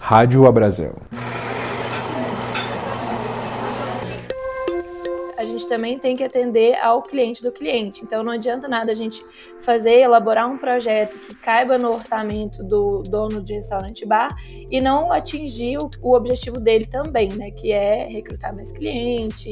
Rádio Abrazel. a gente também tem que atender ao cliente do cliente. Então não adianta nada a gente fazer, elaborar um projeto que caiba no orçamento do dono de restaurante bar e não atingir o, o objetivo dele também, né? Que é recrutar mais cliente.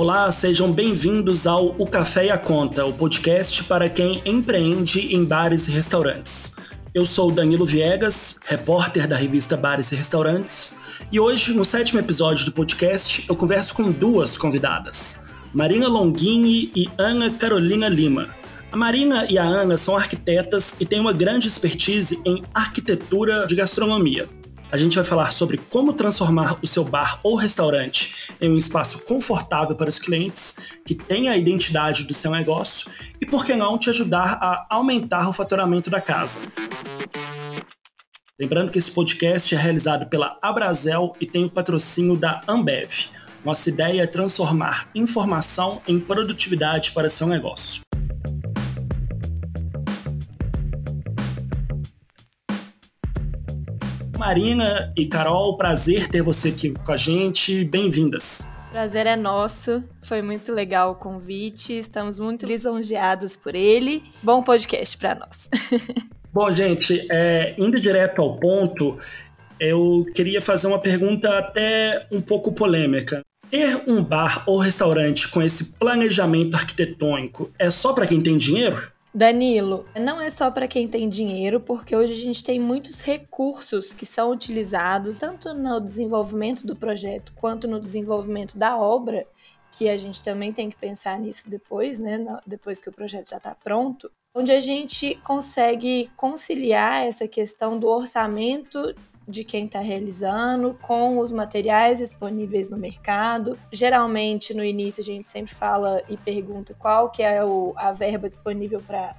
Olá, sejam bem-vindos ao O Café e a Conta, o podcast para quem empreende em bares e restaurantes. Eu sou Danilo Viegas, repórter da revista Bares e Restaurantes, e hoje, no sétimo episódio do podcast, eu converso com duas convidadas, Marina Longini e Ana Carolina Lima. A Marina e a Ana são arquitetas e têm uma grande expertise em arquitetura de gastronomia. A gente vai falar sobre como transformar o seu bar ou restaurante em um espaço confortável para os clientes, que tenha a identidade do seu negócio e, por que não, te ajudar a aumentar o faturamento da casa. Lembrando que esse podcast é realizado pela Abrazel e tem o patrocínio da Ambev. Nossa ideia é transformar informação em produtividade para seu negócio. Marina e Carol, prazer ter você aqui com a gente. Bem-vindas. Prazer é nosso. Foi muito legal o convite. Estamos muito lisonjeados por ele. Bom podcast para nós. Bom, gente, é, indo direto ao ponto, eu queria fazer uma pergunta até um pouco polêmica. Ter um bar ou restaurante com esse planejamento arquitetônico é só para quem tem dinheiro? Danilo, não é só para quem tem dinheiro, porque hoje a gente tem muitos recursos que são utilizados tanto no desenvolvimento do projeto quanto no desenvolvimento da obra, que a gente também tem que pensar nisso depois, né? Depois que o projeto já está pronto, onde a gente consegue conciliar essa questão do orçamento de quem está realizando, com os materiais disponíveis no mercado. Geralmente, no início, a gente sempre fala e pergunta qual que é o, a verba disponível para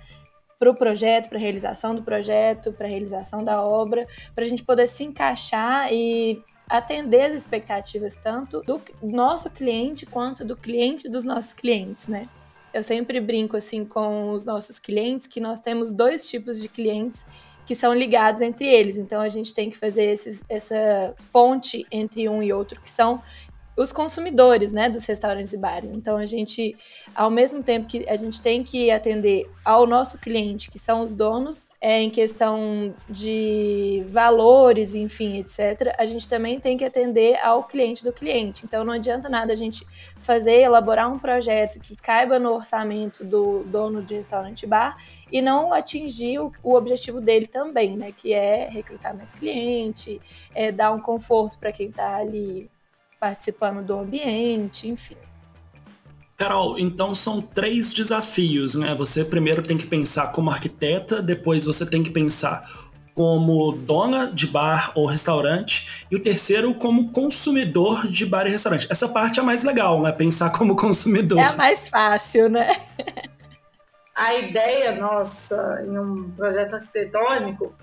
para o projeto, para a realização do projeto, para a realização da obra, para a gente poder se encaixar e atender as expectativas tanto do nosso cliente quanto do cliente dos nossos clientes, né? Eu sempre brinco assim com os nossos clientes que nós temos dois tipos de clientes que são ligados entre eles. Então a gente tem que fazer esses, essa ponte entre um e outro, que são os consumidores, né, dos restaurantes e bares. Então a gente, ao mesmo tempo que a gente tem que atender ao nosso cliente, que são os donos, é, em questão de valores, enfim, etc., a gente também tem que atender ao cliente do cliente. Então não adianta nada a gente fazer, elaborar um projeto que caiba no orçamento do dono de restaurante bar e não atingir o, o objetivo dele também, né, que é recrutar mais cliente, é dar um conforto para quem está ali participando do ambiente, enfim. Carol, então são três desafios, né? Você primeiro tem que pensar como arquiteta, depois você tem que pensar como dona de bar ou restaurante, e o terceiro como consumidor de bar e restaurante. Essa parte é mais legal, né? Pensar como consumidor. É mais fácil, né? A ideia nossa em um projeto arquitetônico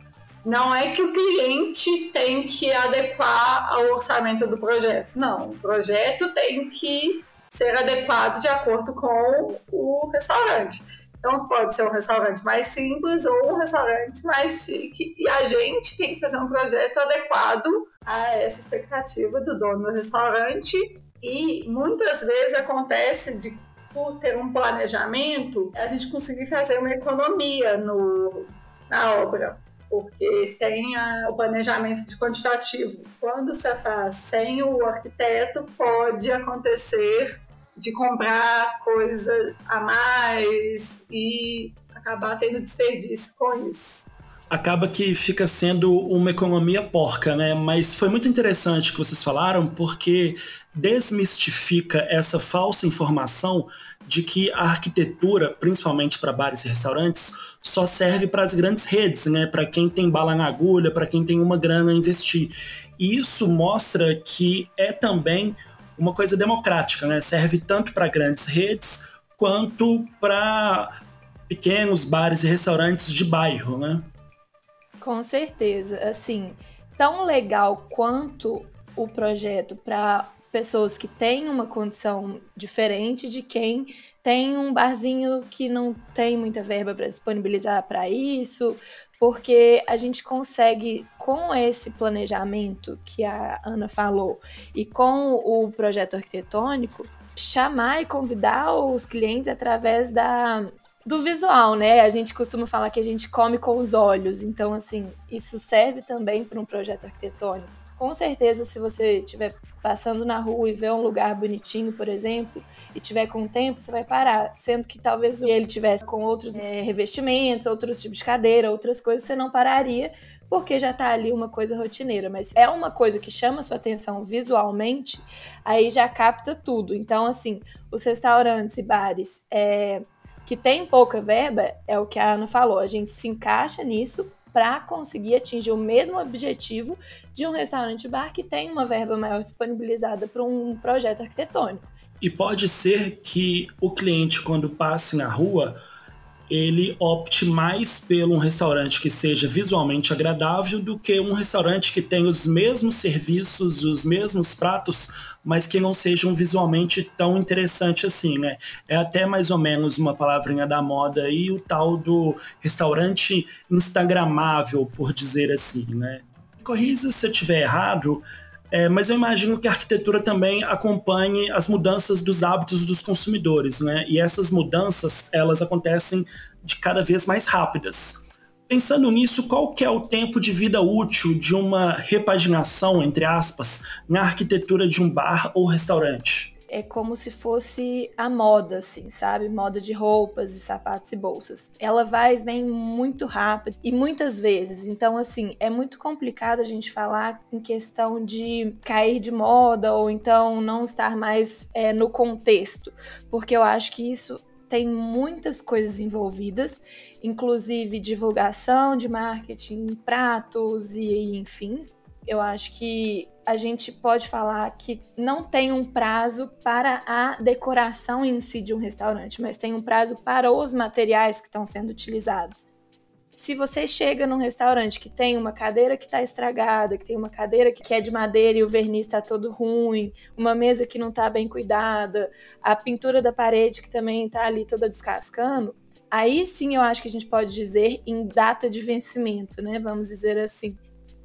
não é que o cliente tem que adequar ao orçamento do projeto. Não, o projeto tem que ser adequado de acordo com o restaurante. Então, pode ser um restaurante mais simples ou um restaurante mais chique. E a gente tem que fazer um projeto adequado a essa expectativa do dono do restaurante. E muitas vezes acontece de, por ter um planejamento, a gente conseguir fazer uma economia no, na obra porque tem a, o planejamento de quantitativo. Quando você faz sem o arquiteto, pode acontecer de comprar coisa a mais e acabar tendo desperdício com isso acaba que fica sendo uma economia porca, né? Mas foi muito interessante que vocês falaram, porque desmistifica essa falsa informação de que a arquitetura, principalmente para bares e restaurantes, só serve para as grandes redes, né? Para quem tem bala na agulha, para quem tem uma grana a investir. E isso mostra que é também uma coisa democrática, né? Serve tanto para grandes redes quanto para pequenos bares e restaurantes de bairro, né? Com certeza. Assim, tão legal quanto o projeto para pessoas que têm uma condição diferente de quem tem um barzinho que não tem muita verba para disponibilizar para isso, porque a gente consegue, com esse planejamento que a Ana falou e com o projeto arquitetônico, chamar e convidar os clientes através da, do visual, né? A gente costuma falar que a gente come com os olhos, então, assim, isso serve também para um projeto arquitetônico. Com certeza, se você estiver passando na rua e ver um lugar bonitinho, por exemplo, e tiver com tempo, você vai parar. Sendo que talvez ele tivesse com outros é, revestimentos, outros tipos de cadeira, outras coisas, você não pararia, porque já está ali uma coisa rotineira. Mas é uma coisa que chama sua atenção visualmente, aí já capta tudo. Então, assim, os restaurantes e bares é, que tem pouca verba, é o que a Ana falou, a gente se encaixa nisso para conseguir atingir o mesmo objetivo de um restaurante bar que tem uma verba maior disponibilizada para um projeto arquitetônico. E pode ser que o cliente, quando passe na rua, ele opte mais pelo um restaurante que seja visualmente agradável do que um restaurante que tenha os mesmos serviços, os mesmos pratos, mas que não sejam visualmente tão interessante assim, né? É até mais ou menos uma palavrinha da moda aí, o tal do restaurante instagramável, por dizer assim, né? Corrija se eu estiver errado, é, mas eu imagino que a arquitetura também acompanhe as mudanças dos hábitos dos consumidores, né? E essas mudanças, elas acontecem de cada vez mais rápidas. Pensando nisso, qual que é o tempo de vida útil de uma repaginação, entre aspas, na arquitetura de um bar ou restaurante? É como se fosse a moda, assim, sabe? Moda de roupas e sapatos e bolsas. Ela vai e vem muito rápido e muitas vezes. Então, assim, é muito complicado a gente falar em questão de cair de moda ou então não estar mais é, no contexto, porque eu acho que isso tem muitas coisas envolvidas, inclusive divulgação de marketing, pratos e enfim. Eu acho que a gente pode falar que não tem um prazo para a decoração em si de um restaurante, mas tem um prazo para os materiais que estão sendo utilizados. Se você chega num restaurante que tem uma cadeira que está estragada, que tem uma cadeira que é de madeira e o verniz está todo ruim, uma mesa que não está bem cuidada, a pintura da parede que também está ali toda descascando, aí sim eu acho que a gente pode dizer em data de vencimento, né? Vamos dizer assim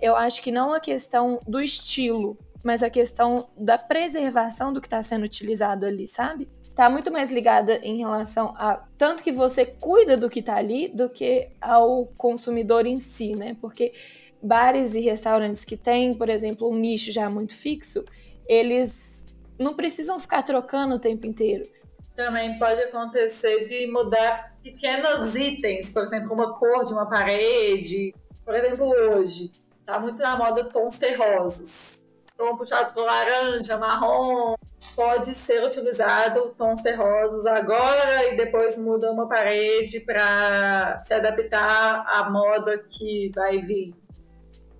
eu acho que não a questão do estilo, mas a questão da preservação do que está sendo utilizado ali, sabe? Está muito mais ligada em relação a tanto que você cuida do que está ali do que ao consumidor em si, né? Porque bares e restaurantes que têm, por exemplo, um nicho já muito fixo, eles não precisam ficar trocando o tempo inteiro. Também pode acontecer de mudar pequenos itens, por exemplo, uma cor de uma parede. Por exemplo, hoje, Tá muito na moda tons terrosos. Tom puxado por laranja, marrom. Pode ser utilizado tons terrosos agora e depois muda uma parede para se adaptar à moda que vai vir.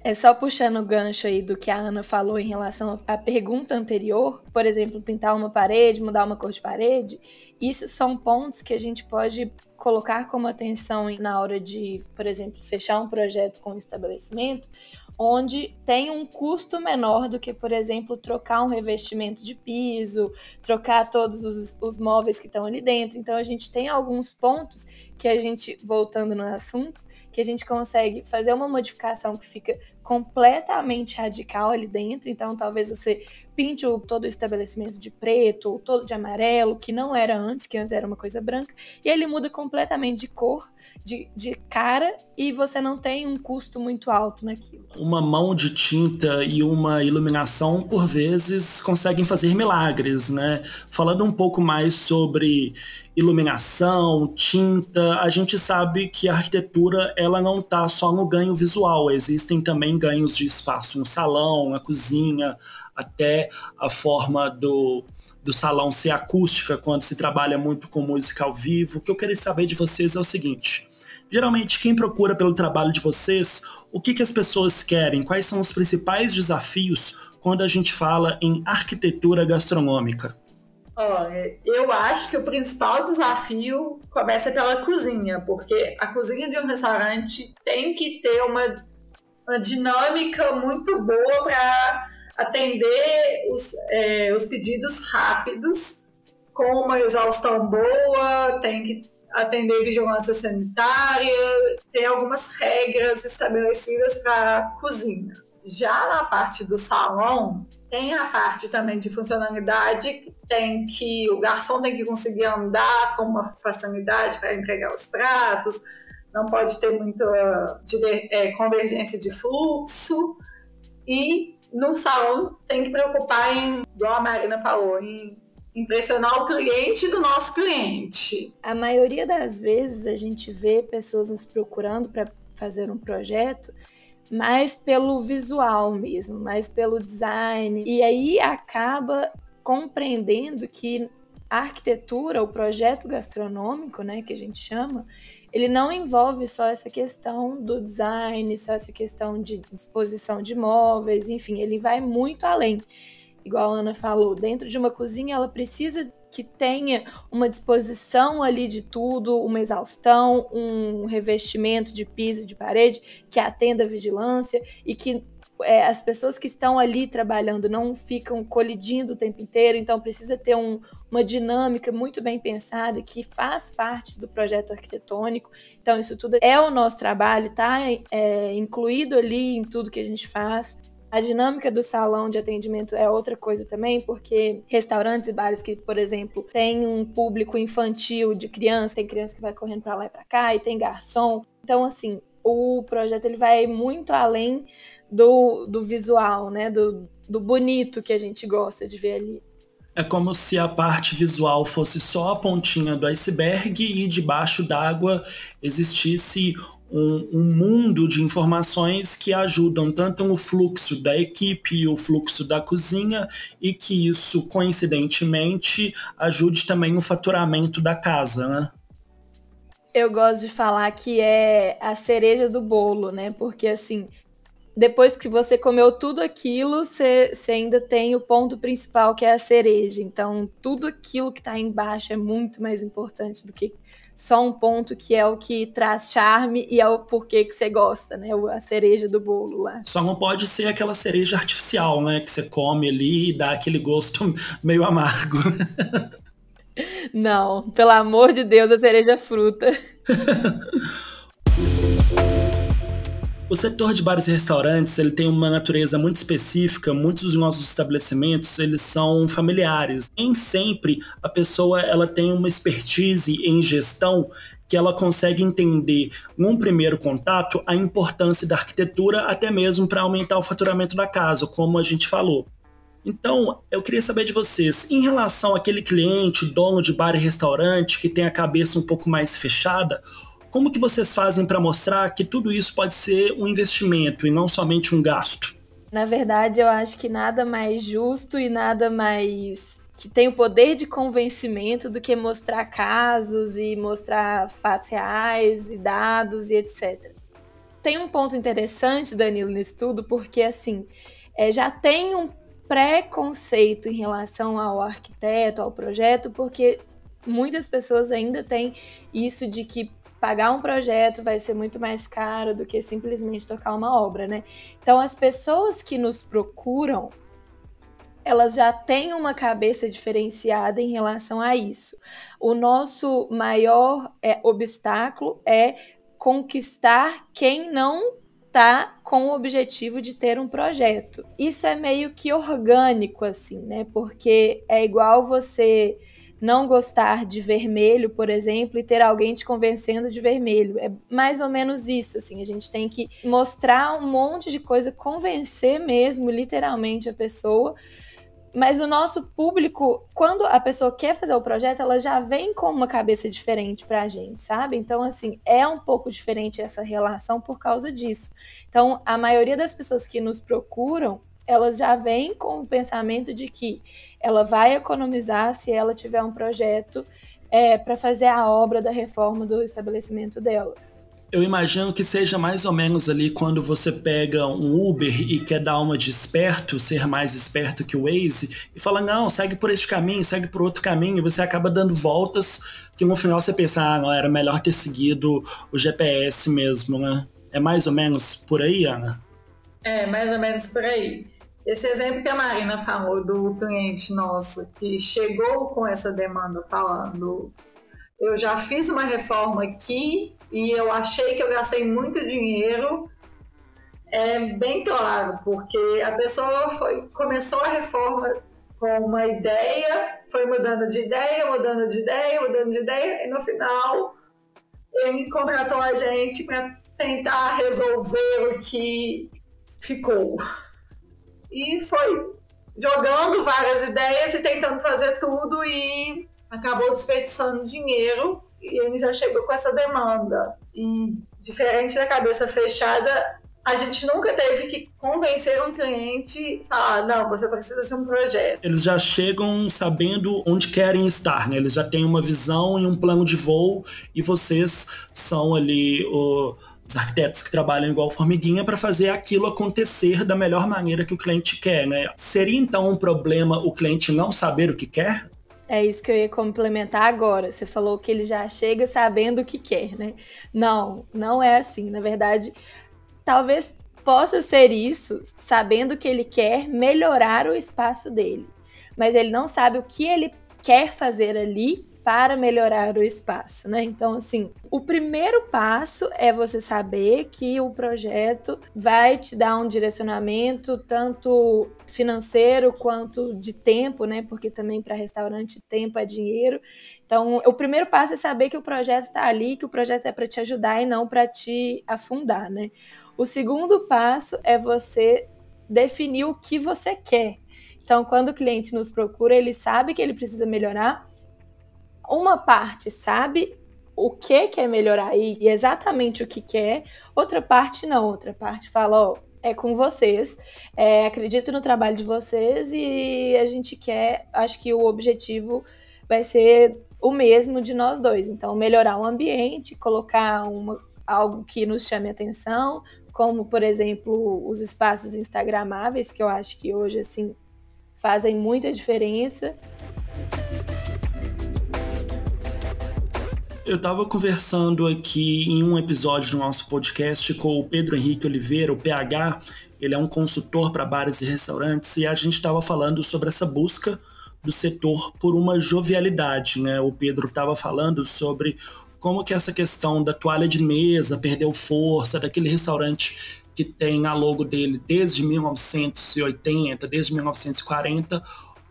É só puxando o gancho aí do que a Ana falou em relação à pergunta anterior, por exemplo, pintar uma parede, mudar uma cor de parede, isso são pontos que a gente pode colocar como atenção na hora de, por exemplo, fechar um projeto com o estabelecimento, onde tem um custo menor do que, por exemplo, trocar um revestimento de piso, trocar todos os, os móveis que estão ali dentro. Então, a gente tem alguns pontos que a gente, voltando no assunto, que a gente consegue fazer uma modificação que fica completamente radical ali dentro. Então, talvez você pinte o, todo o estabelecimento de preto ou todo de amarelo, que não era antes, que antes era uma coisa branca, e ele muda completamente de cor, de, de cara, e você não tem um custo muito alto naquilo. Uma mão de tinta e uma iluminação, por vezes, conseguem fazer milagres, né? Falando um pouco mais sobre iluminação, tinta, a gente sabe que a arquitetura ela não está só no ganho visual, existem também ganhos de espaço no salão, na cozinha, até a forma do, do salão ser acústica quando se trabalha muito com música ao vivo. O que eu queria saber de vocês é o seguinte: geralmente quem procura pelo trabalho de vocês, o que, que as pessoas querem? Quais são os principais desafios quando a gente fala em arquitetura gastronômica? Olha, eu acho que o principal desafio começa pela cozinha, porque a cozinha de um restaurante tem que ter uma, uma dinâmica muito boa para atender os, é, os pedidos rápidos, com uma exaustão boa, tem que atender vigilância sanitária, tem algumas regras estabelecidas para a cozinha. Já na parte do salão, tem a parte também de funcionalidade, tem que o garçom tem que conseguir andar com uma facilidade para entregar os pratos, não pode ter muita é, convergência de fluxo e no salão tem que preocupar em, igual a Marina falou, em impressionar o cliente do nosso cliente. A maioria das vezes a gente vê pessoas nos procurando para fazer um projeto mais pelo visual mesmo, mais pelo design. E aí acaba compreendendo que a arquitetura, o projeto gastronômico, né, que a gente chama, ele não envolve só essa questão do design, só essa questão de disposição de móveis, enfim, ele vai muito além. Igual a Ana falou, dentro de uma cozinha ela precisa que tenha uma disposição ali de tudo, uma exaustão, um revestimento de piso, de parede, que atenda a vigilância e que é, as pessoas que estão ali trabalhando não ficam colidindo o tempo inteiro, então precisa ter um, uma dinâmica muito bem pensada que faz parte do projeto arquitetônico. Então, isso tudo é o nosso trabalho, está é, incluído ali em tudo que a gente faz. A dinâmica do salão de atendimento é outra coisa também, porque restaurantes e bares que, por exemplo, tem um público infantil de criança, tem criança que vai correndo para lá e para cá, e tem garçom. Então, assim, o projeto ele vai muito além do, do visual, né? Do, do bonito que a gente gosta de ver ali. É como se a parte visual fosse só a pontinha do iceberg e debaixo d'água existisse um, um, mundo de informações que ajudam tanto o fluxo da equipe, o fluxo da cozinha e que isso, coincidentemente, ajude também o faturamento da casa, né? Eu gosto de falar que é a cereja do bolo, né? Porque assim, depois que você comeu tudo aquilo, você, ainda tem o ponto principal que é a cereja. Então, tudo aquilo que está embaixo é muito mais importante do que só um ponto que é o que traz charme e é o porquê que você gosta, né? A cereja do bolo lá. Só não pode ser aquela cereja artificial, né? Que você come ali e dá aquele gosto meio amargo. Não, pelo amor de Deus, a cereja fruta. O setor de bares e restaurantes ele tem uma natureza muito específica. Muitos dos nossos estabelecimentos eles são familiares. Nem sempre a pessoa ela tem uma expertise em gestão que ela consegue entender, num primeiro contato, a importância da arquitetura, até mesmo para aumentar o faturamento da casa, como a gente falou. Então, eu queria saber de vocês, em relação àquele cliente, dono de bar e restaurante, que tem a cabeça um pouco mais fechada, como que vocês fazem para mostrar que tudo isso pode ser um investimento e não somente um gasto? Na verdade, eu acho que nada mais justo e nada mais que tem o poder de convencimento do que mostrar casos e mostrar fatos reais e dados e etc. Tem um ponto interessante, Danilo, nisso tudo, porque assim, é, já tem um preconceito em relação ao arquiteto, ao projeto, porque muitas pessoas ainda têm isso de que pagar um projeto vai ser muito mais caro do que simplesmente tocar uma obra, né? Então, as pessoas que nos procuram, elas já têm uma cabeça diferenciada em relação a isso. O nosso maior é, obstáculo é conquistar quem não tá com o objetivo de ter um projeto. Isso é meio que orgânico assim, né? Porque é igual você não gostar de vermelho, por exemplo, e ter alguém te convencendo de vermelho. É mais ou menos isso, assim. A gente tem que mostrar um monte de coisa, convencer mesmo, literalmente, a pessoa. Mas o nosso público, quando a pessoa quer fazer o projeto, ela já vem com uma cabeça diferente pra gente, sabe? Então, assim, é um pouco diferente essa relação por causa disso. Então, a maioria das pessoas que nos procuram, elas já vêm com o pensamento de que ela vai economizar se ela tiver um projeto é, para fazer a obra da reforma do estabelecimento dela. Eu imagino que seja mais ou menos ali quando você pega um Uber e quer dar uma de esperto, ser mais esperto que o Waze, e fala, não, segue por este caminho, segue por outro caminho, e você acaba dando voltas que no final você pensa, ah, não, era melhor ter seguido o GPS mesmo, né? É mais ou menos por aí, Ana? É, mais ou menos por aí. Esse exemplo que a Marina falou do cliente nosso que chegou com essa demanda falando eu já fiz uma reforma aqui e eu achei que eu gastei muito dinheiro, é bem claro, porque a pessoa foi, começou a reforma com uma ideia, foi mudando de ideia, mudando de ideia, mudando de ideia, e no final ele contratou a gente para tentar resolver o que ficou. E foi jogando várias ideias e tentando fazer tudo e acabou desperdiçando dinheiro e ele já chegou com essa demanda. E diferente da cabeça fechada, a gente nunca teve que convencer um cliente a falar, não, você precisa de um projeto. Eles já chegam sabendo onde querem estar, né? Eles já têm uma visão e um plano de voo e vocês são ali o, os arquitetos que trabalham igual formiguinha para fazer aquilo acontecer da melhor maneira que o cliente quer, né? Seria então um problema o cliente não saber o que quer? É isso que eu ia complementar agora. Você falou que ele já chega sabendo o que quer, né? Não, não é assim. Na verdade, talvez possa ser isso, sabendo que ele quer melhorar o espaço dele. Mas ele não sabe o que ele quer fazer ali para melhorar o espaço, né? Então, assim, o primeiro passo é você saber que o projeto vai te dar um direcionamento tanto financeiro quanto de tempo, né? Porque também para restaurante tempo é dinheiro. Então, o primeiro passo é saber que o projeto está ali, que o projeto é para te ajudar e não para te afundar, né? O segundo passo é você definir o que você quer. Então, quando o cliente nos procura, ele sabe que ele precisa melhorar, uma parte sabe o que quer melhorar e exatamente o que quer, outra parte não, outra parte fala, ó, é com vocês, é, acredito no trabalho de vocês e a gente quer, acho que o objetivo vai ser o mesmo de nós dois, então melhorar o ambiente, colocar uma, algo que nos chame atenção, como por exemplo os espaços instagramáveis, que eu acho que hoje assim fazem muita diferença. Eu estava conversando aqui em um episódio do nosso podcast com o Pedro Henrique Oliveira, o PH. Ele é um consultor para bares e restaurantes e a gente estava falando sobre essa busca do setor por uma jovialidade, né? O Pedro estava falando sobre como que essa questão da toalha de mesa perdeu força, daquele restaurante que tem a logo dele desde 1980, desde 1940,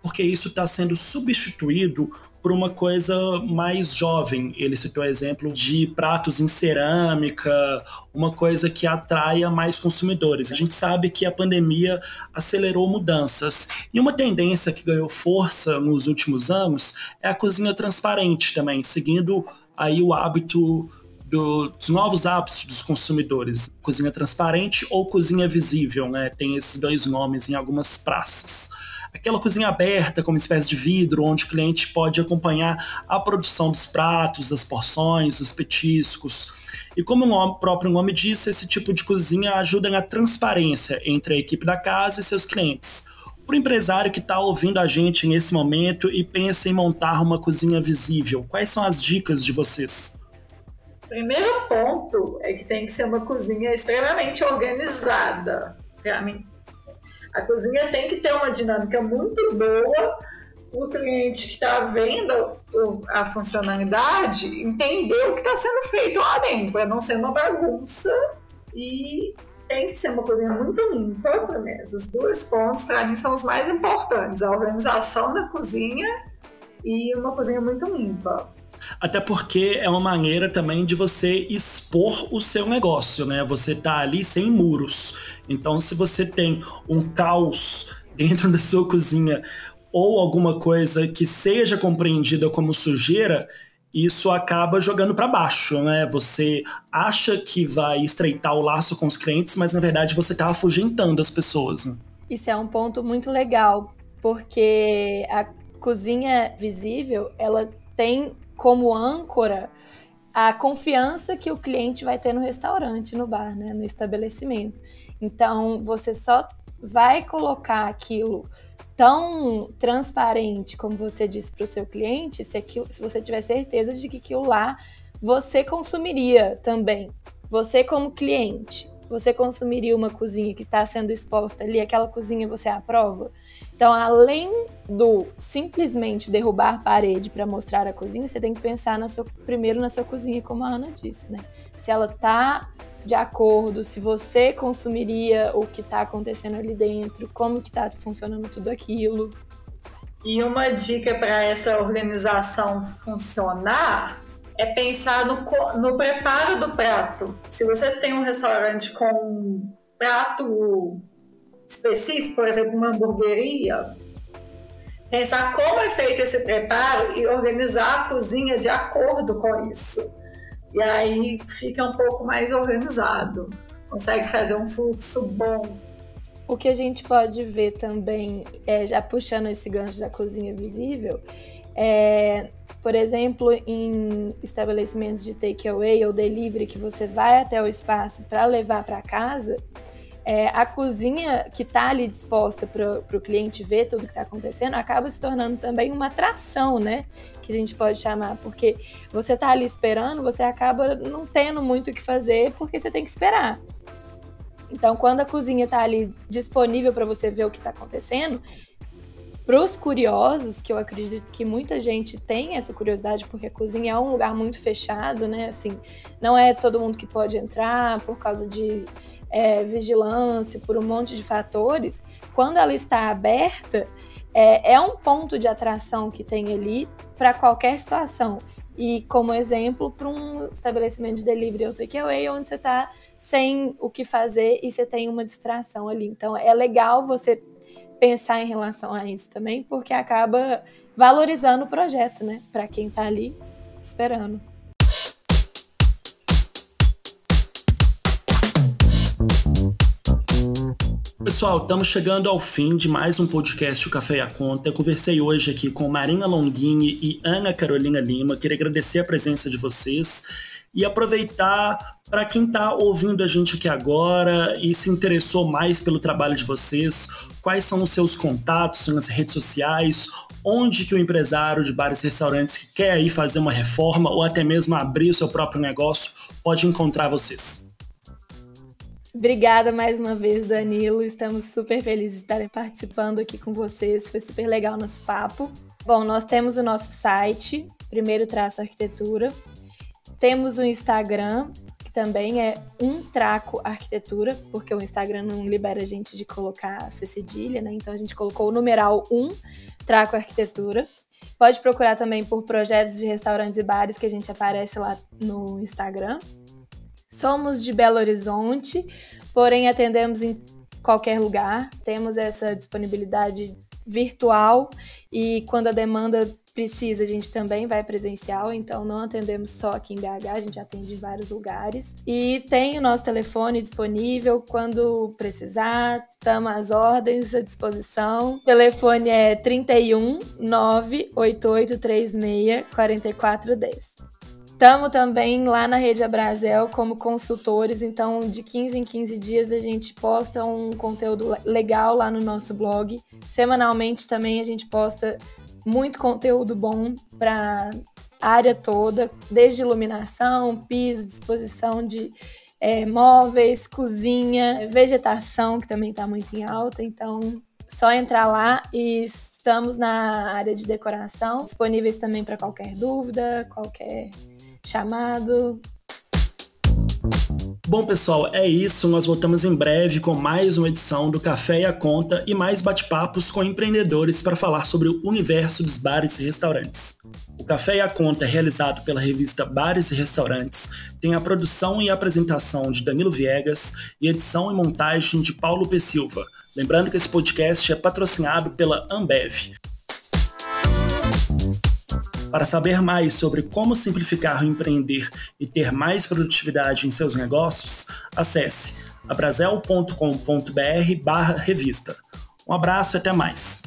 porque isso está sendo substituído por uma coisa mais jovem. Ele citou exemplo de pratos em cerâmica, uma coisa que atraia mais consumidores. A gente sabe que a pandemia acelerou mudanças. E uma tendência que ganhou força nos últimos anos é a cozinha transparente também, seguindo aí o hábito do, dos novos hábitos dos consumidores. Cozinha transparente ou cozinha visível, né? Tem esses dois nomes em algumas praças aquela cozinha aberta, como espécie de vidro, onde o cliente pode acompanhar a produção dos pratos, das porções, dos petiscos. E como o próprio nome diz, esse tipo de cozinha ajuda na transparência entre a equipe da casa e seus clientes. Para o empresário que está ouvindo a gente nesse momento e pensa em montar uma cozinha visível, quais são as dicas de vocês? Primeiro ponto é que tem que ser uma cozinha extremamente organizada. Para mim, a cozinha tem que ter uma dinâmica muito boa o cliente que está vendo a funcionalidade entender o que está sendo feito lá dentro, para não ser uma bagunça e tem que ser uma cozinha muito limpa. Né? Os dois pontos, para mim, são os mais importantes: a organização da cozinha e uma cozinha muito limpa. Até porque é uma maneira também de você expor o seu negócio, né? Você tá ali sem muros. Então, se você tem um caos dentro da sua cozinha ou alguma coisa que seja compreendida como sujeira, isso acaba jogando para baixo, né? Você acha que vai estreitar o laço com os clientes, mas na verdade você está afugentando as pessoas. Né? Isso é um ponto muito legal, porque a cozinha visível, ela tem como âncora a confiança que o cliente vai ter no restaurante, no bar, né, no estabelecimento. Então, você só vai colocar aquilo tão transparente como você disse para o seu cliente, se, aquilo, se você tiver certeza de que aquilo lá você consumiria também, você como cliente. Você consumiria uma cozinha que está sendo exposta ali, aquela cozinha você aprova? Então, além do simplesmente derrubar parede para mostrar a cozinha, você tem que pensar na sua, primeiro na sua cozinha, como a Ana disse, né? Se ela tá de acordo, se você consumiria o que está acontecendo ali dentro, como que está funcionando tudo aquilo. E uma dica para essa organização funcionar é pensar no, no preparo do prato. Se você tem um restaurante com um prato específico, por exemplo, uma hamburgueria, pensar como é feito esse preparo e organizar a cozinha de acordo com isso. E aí fica um pouco mais organizado, consegue fazer um fluxo bom. O que a gente pode ver também, é, já puxando esse gancho da cozinha visível, é, por exemplo, em estabelecimentos de takeaway ou delivery que você vai até o espaço para levar para casa, é, a cozinha que está ali disposta para o cliente ver tudo que está acontecendo acaba se tornando também uma atração, né? Que a gente pode chamar, porque você está ali esperando, você acaba não tendo muito o que fazer porque você tem que esperar. Então, quando a cozinha está ali disponível para você ver o que está acontecendo, para os curiosos, que eu acredito que muita gente tem essa curiosidade, porque a cozinha é um lugar muito fechado, né? Assim, não é todo mundo que pode entrar por causa de é, vigilância, por um monte de fatores. Quando ela está aberta, é, é um ponto de atração que tem ali para qualquer situação. E como exemplo, para um estabelecimento de delivery ou takeaway, onde você está sem o que fazer e você tem uma distração ali. Então é legal você pensar em relação a isso também, porque acaba valorizando o projeto, né? Para quem está ali esperando. Pessoal, estamos chegando ao fim de mais um podcast O Café e a Conta. Eu conversei hoje aqui com Marina Longini e Ana Carolina Lima. Queria agradecer a presença de vocês e aproveitar para quem está ouvindo a gente aqui agora e se interessou mais pelo trabalho de vocês, quais são os seus contatos nas redes sociais, onde que o empresário de bares e restaurantes que quer aí fazer uma reforma ou até mesmo abrir o seu próprio negócio pode encontrar vocês. Obrigada mais uma vez, Danilo. Estamos super felizes de estarem participando aqui com vocês. Foi super legal nosso papo. Bom, nós temos o nosso site, Primeiro Traço Arquitetura. Temos o Instagram, que também é um traco arquitetura, porque o Instagram não libera a gente de colocar C cedilha, né? Então a gente colocou o numeral 1, traco arquitetura. Pode procurar também por projetos de restaurantes e bares que a gente aparece lá no Instagram. Somos de Belo Horizonte, porém atendemos em qualquer lugar. Temos essa disponibilidade virtual e quando a demanda precisa, a gente também vai presencial, então não atendemos só aqui em BH, a gente atende em vários lugares. E tem o nosso telefone disponível quando precisar, estamos às ordens à disposição. O telefone é 31 98836 4410. Estamos também lá na Rede Abrazel como consultores, então de 15 em 15 dias a gente posta um conteúdo legal lá no nosso blog. Semanalmente também a gente posta muito conteúdo bom para a área toda, desde iluminação, piso, disposição de é, móveis, cozinha, vegetação, que também está muito em alta. Então, só entrar lá e estamos na área de decoração, disponíveis também para qualquer dúvida, qualquer chamado. Bom, pessoal, é isso. Nós voltamos em breve com mais uma edição do Café e a Conta e mais bate-papos com empreendedores para falar sobre o universo dos bares e restaurantes. O Café e a Conta é realizado pela revista Bares e Restaurantes, tem a produção e apresentação de Danilo Viegas e edição e montagem de Paulo P. Silva. Lembrando que esse podcast é patrocinado pela Ambev. Para saber mais sobre como simplificar o empreender e ter mais produtividade em seus negócios, acesse abrazel.com.br/revista. Um abraço e até mais.